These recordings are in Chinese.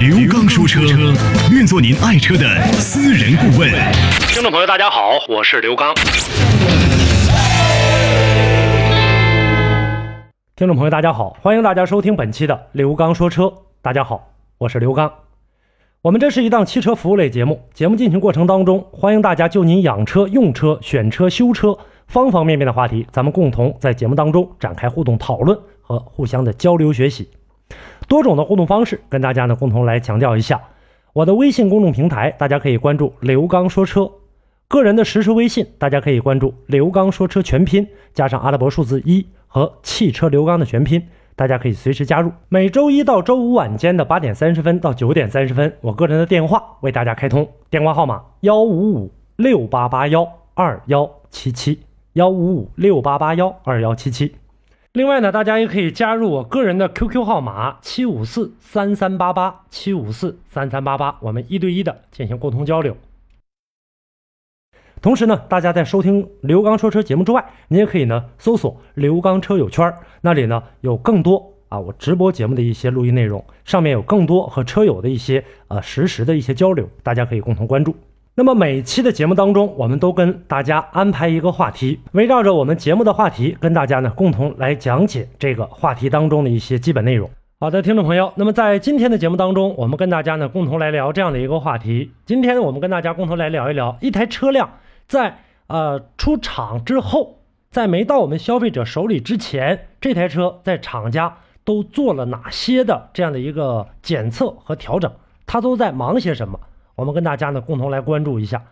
刘刚说车，愿做您爱车的私人顾问。听众朋友，大家好，我是刘刚。听众朋友，大家好，欢迎大家收听本期的刘刚说车。大家好，我是刘刚。我们这是一档汽车服务类节目，节目进行过程当中，欢迎大家就您养车、用车、选车、修车方方面面的话题，咱们共同在节目当中展开互动讨论和互相的交流学习。多种的互动方式，跟大家呢共同来强调一下。我的微信公众平台，大家可以关注刘刚说车；个人的实时微信，大家可以关注刘刚说车全拼加上阿拉伯数字一和汽车刘刚的全拼。大家可以随时加入。每周一到周五晚间的八点三十分到九点三十分，我个人的电话为大家开通，电话号码幺五五六八八幺二幺七七幺五五六八八幺二幺七七。另外呢，大家也可以加入我个人的 QQ 号码七五四三三八八七五四三三八八，我们一对一的进行沟通交流。同时呢，大家在收听刘刚说车节目之外，你也可以呢搜索刘刚车友圈，那里呢有更多啊我直播节目的一些录音内容，上面有更多和车友的一些呃实时的一些交流，大家可以共同关注。那么每期的节目当中，我们都跟大家安排一个话题，围绕着我们节目的话题，跟大家呢共同来讲解这个话题当中的一些基本内容。好的，听众朋友，那么在今天的节目当中，我们跟大家呢共同来聊这样的一个话题。今天我们跟大家共同来聊一聊一台车辆。在呃出厂之后，在没到我们消费者手里之前，这台车在厂家都做了哪些的这样的一个检测和调整？它都在忙些什么？我们跟大家呢共同来关注一下。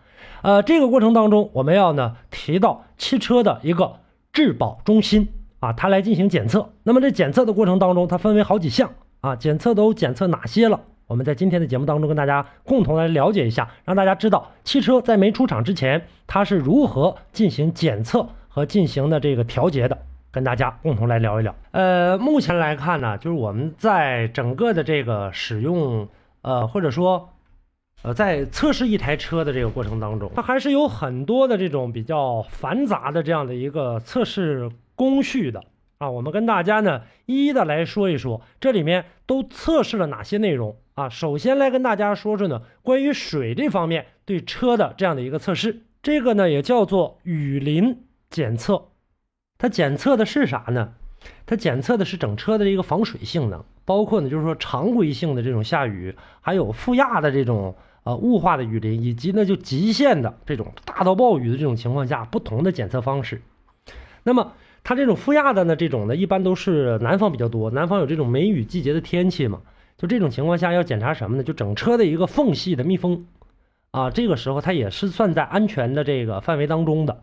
呃，这个过程当中，我们要呢提到汽车的一个质保中心啊，它来进行检测。那么这检测的过程当中，它分为好几项啊，检测都检测哪些了？我们在今天的节目当中跟大家共同来了解一下，让大家知道汽车在没出厂之前，它是如何进行检测和进行的这个调节的，跟大家共同来聊一聊。呃，目前来看呢，就是我们在整个的这个使用，呃，或者说，呃，在测试一台车的这个过程当中，它还是有很多的这种比较繁杂的这样的一个测试工序的啊。我们跟大家呢一一的来说一说，这里面都测试了哪些内容。啊，首先来跟大家说说呢，关于水这方面对车的这样的一个测试，这个呢也叫做雨淋检测，它检测的是啥呢？它检测的是整车的一个防水性能，包括呢就是说常规性的这种下雨，还有负压的这种呃雾化的雨林，以及呢就极限的这种大到暴雨的这种情况下不同的检测方式。那么它这种负压的呢这种呢一般都是南方比较多，南方有这种梅雨季节的天气嘛。就这种情况下要检查什么呢？就整车的一个缝隙的密封，啊，这个时候它也是算在安全的这个范围当中的。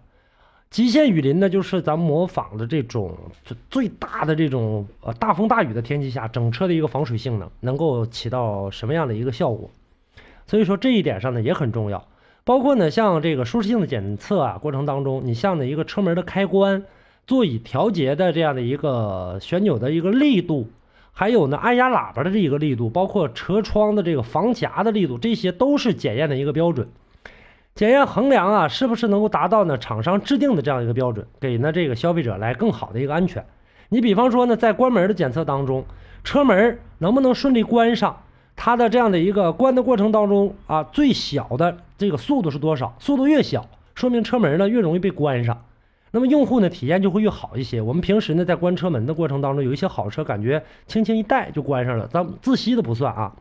极限雨林呢，就是咱们模仿的这种最大的这种呃大风大雨的天气下，整车的一个防水性能能够起到什么样的一个效果？所以说这一点上呢也很重要。包括呢像这个舒适性的检测啊过程当中，你像呢一个车门的开关、座椅调节的这样的一个旋钮的一个力度。还有呢，按压喇叭的这一个力度，包括车窗的这个防夹的力度，这些都是检验的一个标准。检验衡量啊，是不是能够达到呢厂商制定的这样一个标准，给呢这个消费者来更好的一个安全。你比方说呢，在关门的检测当中，车门能不能顺利关上？它的这样的一个关的过程当中啊，最小的这个速度是多少？速度越小，说明车门呢越容易被关上。那么用户呢体验就会越好一些。我们平时呢在关车门的过程当中，有一些好车感觉轻轻一带就关上了，咱自吸的不算啊。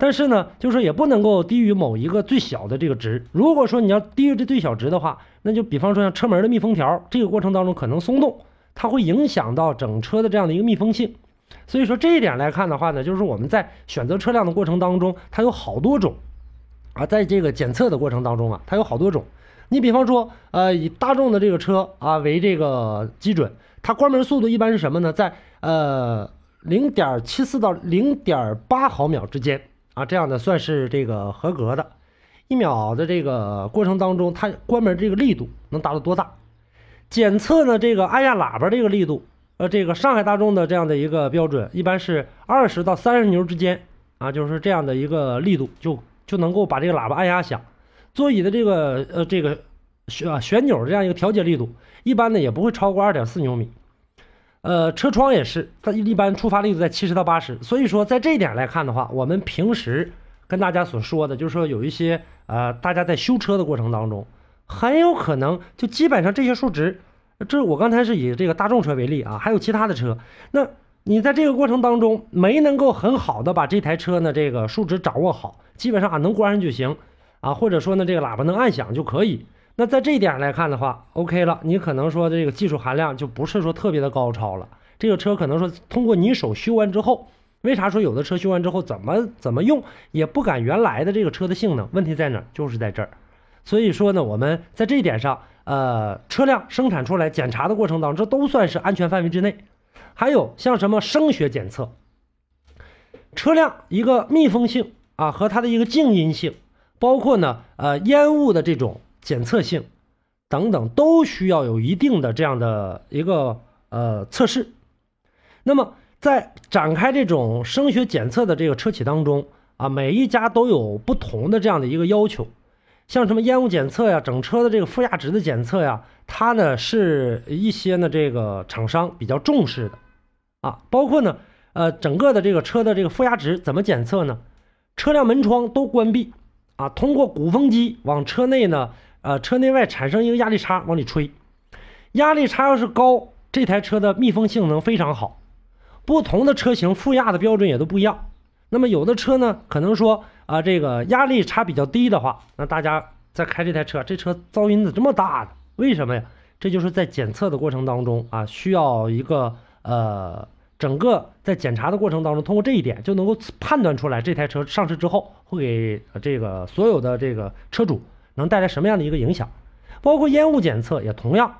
但是呢，就是也不能够低于某一个最小的这个值。如果说你要低于这最小值的话，那就比方说像车门的密封条，这个过程当中可能松动，它会影响到整车的这样的一个密封性。所以说这一点来看的话呢，就是我们在选择车辆的过程当中，它有好多种啊，在这个检测的过程当中啊，它有好多种。你比方说，呃，以大众的这个车啊为这个基准，它关门速度一般是什么呢？在呃零点七四到零点八毫秒之间啊，这样的算是这个合格的。一秒的这个过程当中，它关门这个力度能达到多大？检测呢这个按压喇叭这个力度，呃，这个上海大众的这样的一个标准，一般是二十到三十牛之间啊，就是这样的一个力度，就就能够把这个喇叭按压响。座椅的这个呃这个旋旋钮这样一个调节力度，一般呢也不会超过二点四牛米。呃，车窗也是，它一般触发力度在七十到八十。所以说，在这一点来看的话，我们平时跟大家所说的，就是说有一些呃，大家在修车的过程当中，很有可能就基本上这些数值，这我刚才是以这个大众车为例啊，还有其他的车，那你在这个过程当中没能够很好的把这台车呢这个数值掌握好，基本上啊能关上就行啊，或者说呢这个喇叭能按响就可以。那在这一点来看的话，OK 了，你可能说这个技术含量就不是说特别的高超了。这个车可能说通过你手修完之后，为啥说有的车修完之后怎么怎么用也不赶原来的这个车的性能？问题在哪？就是在这儿。所以说呢，我们在这一点上，呃，车辆生产出来检查的过程当中，这都算是安全范围之内。还有像什么声学检测，车辆一个密封性啊和它的一个静音性，包括呢呃烟雾的这种。检测性等等都需要有一定的这样的一个呃测试。那么在展开这种声学检测的这个车企当中啊，每一家都有不同的这样的一个要求。像什么烟雾检测呀、整车的这个负压值的检测呀，它呢是一些呢这个厂商比较重视的啊。包括呢呃整个的这个车的这个负压值怎么检测呢？车辆门窗都关闭啊，通过鼓风机往车内呢。呃，车内外产生一个压力差，往里吹，压力差要是高，这台车的密封性能非常好。不同的车型负压的标准也都不一样。那么有的车呢，可能说啊，这个压力差比较低的话，那大家在开这台车，这车噪音怎么这么大呢？为什么呀？这就是在检测的过程当中啊，需要一个呃，整个在检查的过程当中，通过这一点就能够判断出来，这台车上市之后会给这个所有的这个车主。能带来什么样的一个影响？包括烟雾检测也同样，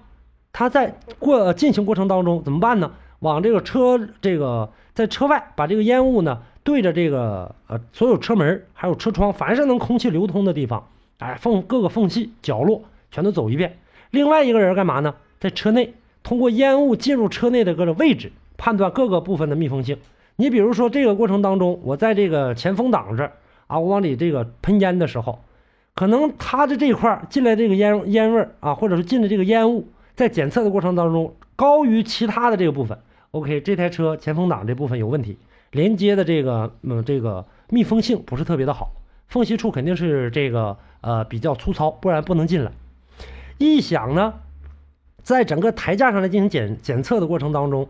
它在过进行过程当中怎么办呢？往这个车这个在车外把这个烟雾呢对着这个呃所有车门还有车窗，凡是能空气流通的地方，哎缝各个缝隙角落全都走一遍。另外一个人干嘛呢？在车内通过烟雾进入车内的各种位置，判断各个部分的密封性。你比如说这个过程当中，我在这个前风挡这儿啊，我往里这个喷烟的时候。可能它的这块进来这个烟烟味儿啊，或者是进的这个烟雾，在检测的过程当中高于其他的这个部分。OK，这台车前风挡这部分有问题，连接的这个嗯这个密封性不是特别的好，缝隙处肯定是这个呃比较粗糙，不然不能进来。异响呢，在整个台架上来进行检检测的过程当中，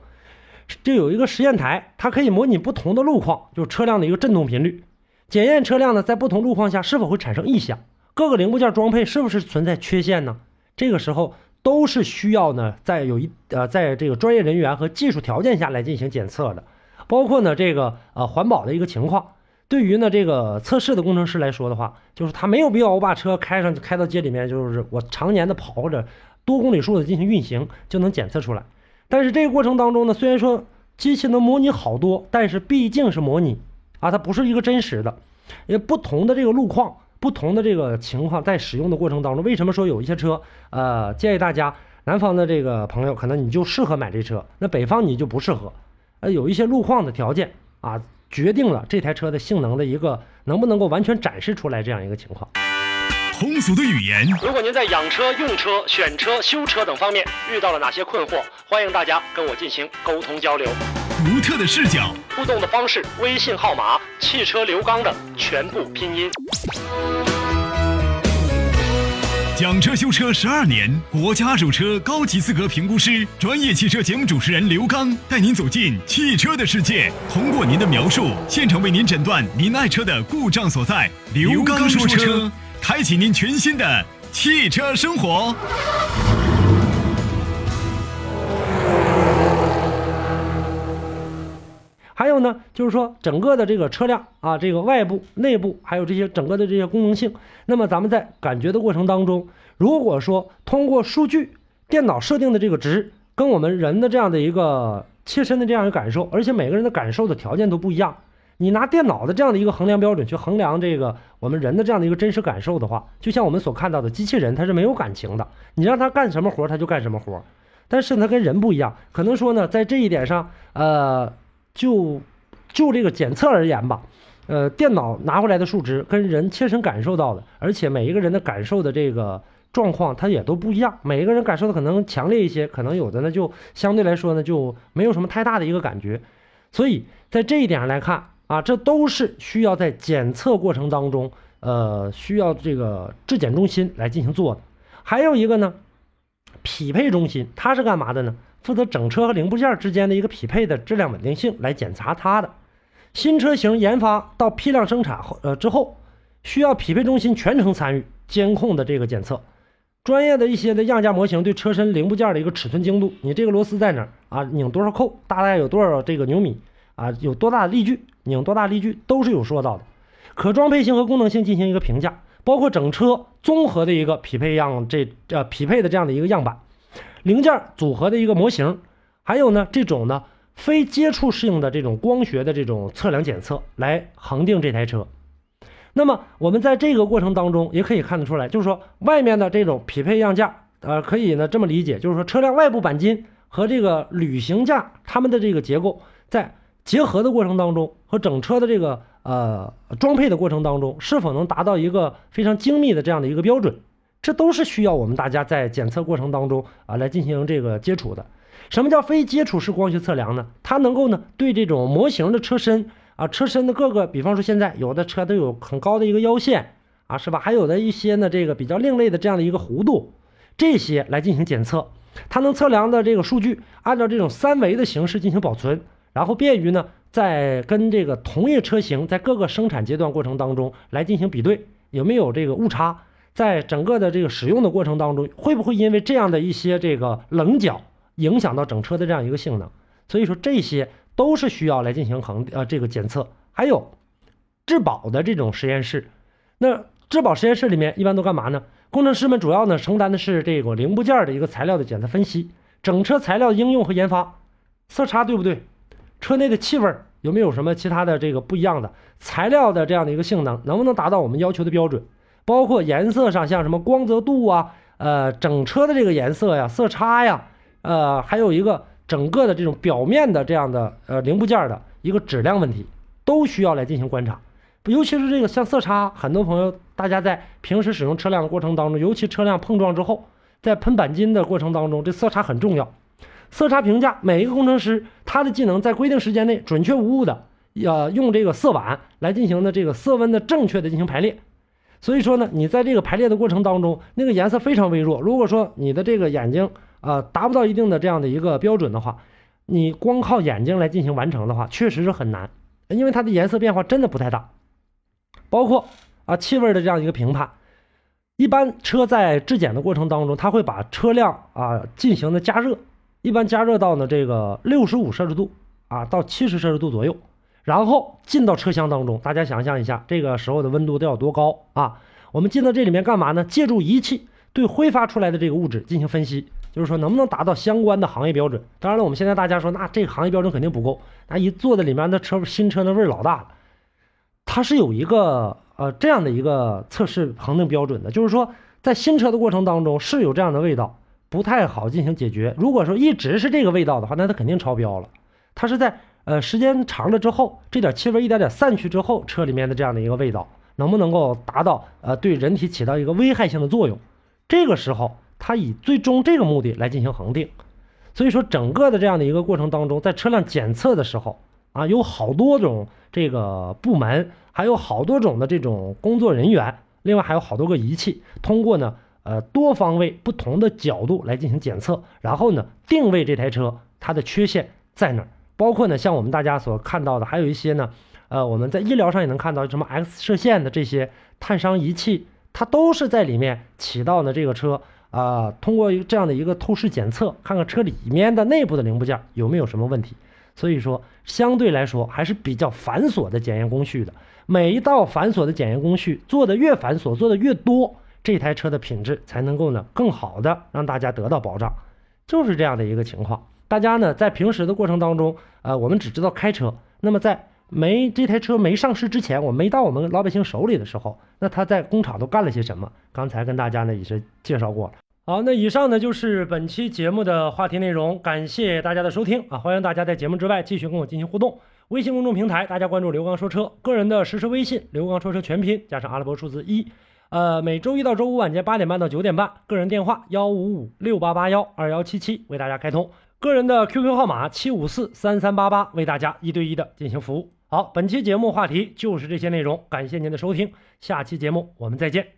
就有一个实验台，它可以模拟不同的路况，就是车辆的一个振动频率，检验车辆呢在不同路况下是否会产生异响。各个零部件装配是不是存在缺陷呢？这个时候都是需要呢，在有一呃，在这个专业人员和技术条件下来进行检测的，包括呢这个呃环保的一个情况。对于呢这个测试的工程师来说的话，就是他没有必要我把车开上开到街里面，就是我常年的跑或者多公里数的进行运行就能检测出来。但是这个过程当中呢，虽然说机器能模拟好多，但是毕竟是模拟啊，它不是一个真实的，因为不同的这个路况。不同的这个情况，在使用的过程当中，为什么说有一些车，呃，建议大家南方的这个朋友，可能你就适合买这车，那北方你就不适合，呃，有一些路况的条件啊，决定了这台车的性能的一个能不能够完全展示出来这样一个情况。通俗的语言，如果您在养车、用车、选车、修车等方面遇到了哪些困惑，欢迎大家跟我进行沟通交流。独特的视角，互动的方式，微信号码：汽车刘刚的全部拼音。讲车修车十二年，国家二手车高级资格评估师，专业汽车节目主持人刘刚带您走进汽车的世界，通过您的描述，现场为您诊断您爱车的故障所在。刘刚说车，开启您全新的汽车生活。还有呢，就是说整个的这个车辆啊，这个外部、内部，还有这些整个的这些功能性。那么咱们在感觉的过程当中，如果说通过数据、电脑设定的这个值，跟我们人的这样的一个切身的这样一个感受，而且每个人的感受的条件都不一样。你拿电脑的这样的一个衡量标准去衡量这个我们人的这样的一个真实感受的话，就像我们所看到的，机器人它是没有感情的，你让它干什么活它就干什么活。但是它跟人不一样，可能说呢，在这一点上，呃，就就这个检测而言吧，呃，电脑拿回来的数值跟人切身感受到的，而且每一个人的感受的这个状况它也都不一样，每一个人感受的可能强烈一些，可能有的呢就相对来说呢就没有什么太大的一个感觉，所以在这一点上来看。啊，这都是需要在检测过程当中，呃，需要这个质检中心来进行做的。还有一个呢，匹配中心，它是干嘛的呢？负责整车和零部件之间的一个匹配的质量稳定性来检查它的。新车型研发到批量生产后，呃之后，需要匹配中心全程参与监控的这个检测。专业的一些的样架模型对车身零部件的一个尺寸精度，你这个螺丝在哪儿啊？拧多少扣？大概有多少这个牛米？啊，有多大的力矩，拧多大力矩都是有说到的，可装配性和功能性进行一个评价，包括整车综合的一个匹配样，这呃匹配的这样的一个样板，零件组合的一个模型，还有呢这种呢非接触性的这种光学的这种测量检测来恒定这台车。那么我们在这个过程当中也可以看得出来，就是说外面的这种匹配样架，呃，可以呢这么理解，就是说车辆外部钣金和这个旅行架它们的这个结构在。结合的过程当中和整车的这个呃装配的过程当中，是否能达到一个非常精密的这样的一个标准，这都是需要我们大家在检测过程当中啊来进行这个接触的。什么叫非接触式光学测量呢？它能够呢对这种模型的车身啊车身的各个，比方说现在有的车都有很高的一个腰线啊，是吧？还有的一些呢这个比较另类的这样的一个弧度，这些来进行检测，它能测量的这个数据按照这种三维的形式进行保存。然后便于呢，在跟这个同一车型在各个生产阶段过程当中来进行比对，有没有这个误差？在整个的这个使用的过程当中，会不会因为这样的一些这个棱角影响到整车的这样一个性能？所以说这些都是需要来进行衡呃这个检测。还有质保的这种实验室，那质保实验室里面一般都干嘛呢？工程师们主要呢承担的是这个零部件的一个材料的检测分析，整车材料的应用和研发，色差对不对？车内的气味有没有什么其他的这个不一样的材料的这样的一个性能，能不能达到我们要求的标准？包括颜色上，像什么光泽度啊，呃，整车的这个颜色呀、色差呀，呃，还有一个整个的这种表面的这样的呃零部件的一个质量问题，都需要来进行观察。尤其是这个像色差，很多朋友大家在平时使用车辆的过程当中，尤其车辆碰撞之后，在喷钣金的过程当中，这色差很重要。色差评价，每一个工程师他的技能在规定时间内准确无误的，呃，用这个色板来进行的这个色温的正确的进行排列。所以说呢，你在这个排列的过程当中，那个颜色非常微弱。如果说你的这个眼睛啊达不到一定的这样的一个标准的话，你光靠眼睛来进行完成的话，确实是很难，因为它的颜色变化真的不太大。包括啊气味的这样一个评判，一般车在质检的过程当中，它会把车辆啊进行的加热。一般加热到呢这个六十五摄氏度啊到七十摄氏度左右，然后进到车厢当中，大家想象一下这个时候的温度都要多高啊？我们进到这里面干嘛呢？借助仪器对挥发出来的这个物质进行分析，就是说能不能达到相关的行业标准。当然了，我们现在大家说那这个行业标准肯定不够，那一坐在里面的车新车的味儿老大了。它是有一个呃这样的一个测试恒定标准的，就是说在新车的过程当中是有这样的味道。不太好进行解决。如果说一直是这个味道的话，那它肯定超标了。它是在呃时间长了之后，这点气味一点点散去之后，车里面的这样的一个味道能不能够达到呃对人体起到一个危害性的作用？这个时候，它以最终这个目的来进行恒定。所以说，整个的这样的一个过程当中，在车辆检测的时候啊，有好多种这个部门，还有好多种的这种工作人员，另外还有好多个仪器，通过呢。呃，多方位、不同的角度来进行检测，然后呢，定位这台车它的缺陷在哪儿？包括呢，像我们大家所看到的，还有一些呢，呃，我们在医疗上也能看到什么 X 射线的这些探伤仪器，它都是在里面起到呢这个车啊，通过这样的一个透视检测，看看车里面的内部的零部件有没有什么问题。所以说，相对来说还是比较繁琐的检验工序的。每一道繁琐的检验工序做的越繁琐，做的越多。这台车的品质才能够呢更好的让大家得到保障，就是这样的一个情况。大家呢在平时的过程当中，呃，我们只知道开车，那么在没这台车没上市之前，我没到我们老百姓手里的时候，那他在工厂都干了些什么？刚才跟大家呢也是介绍过了。好，那以上呢就是本期节目的话题内容，感谢大家的收听啊！欢迎大家在节目之外继续跟我进行互动。微信公众平台大家关注刘刚说车，个人的实时微信刘刚说车全拼加上阿拉伯数字一。呃，每周一到周五晚间八点半到九点半，个人电话幺五五六八八幺二幺七七为大家开通，个人的 QQ 号码七五四三三八八为大家一对一的进行服务。好，本期节目话题就是这些内容，感谢您的收听，下期节目我们再见。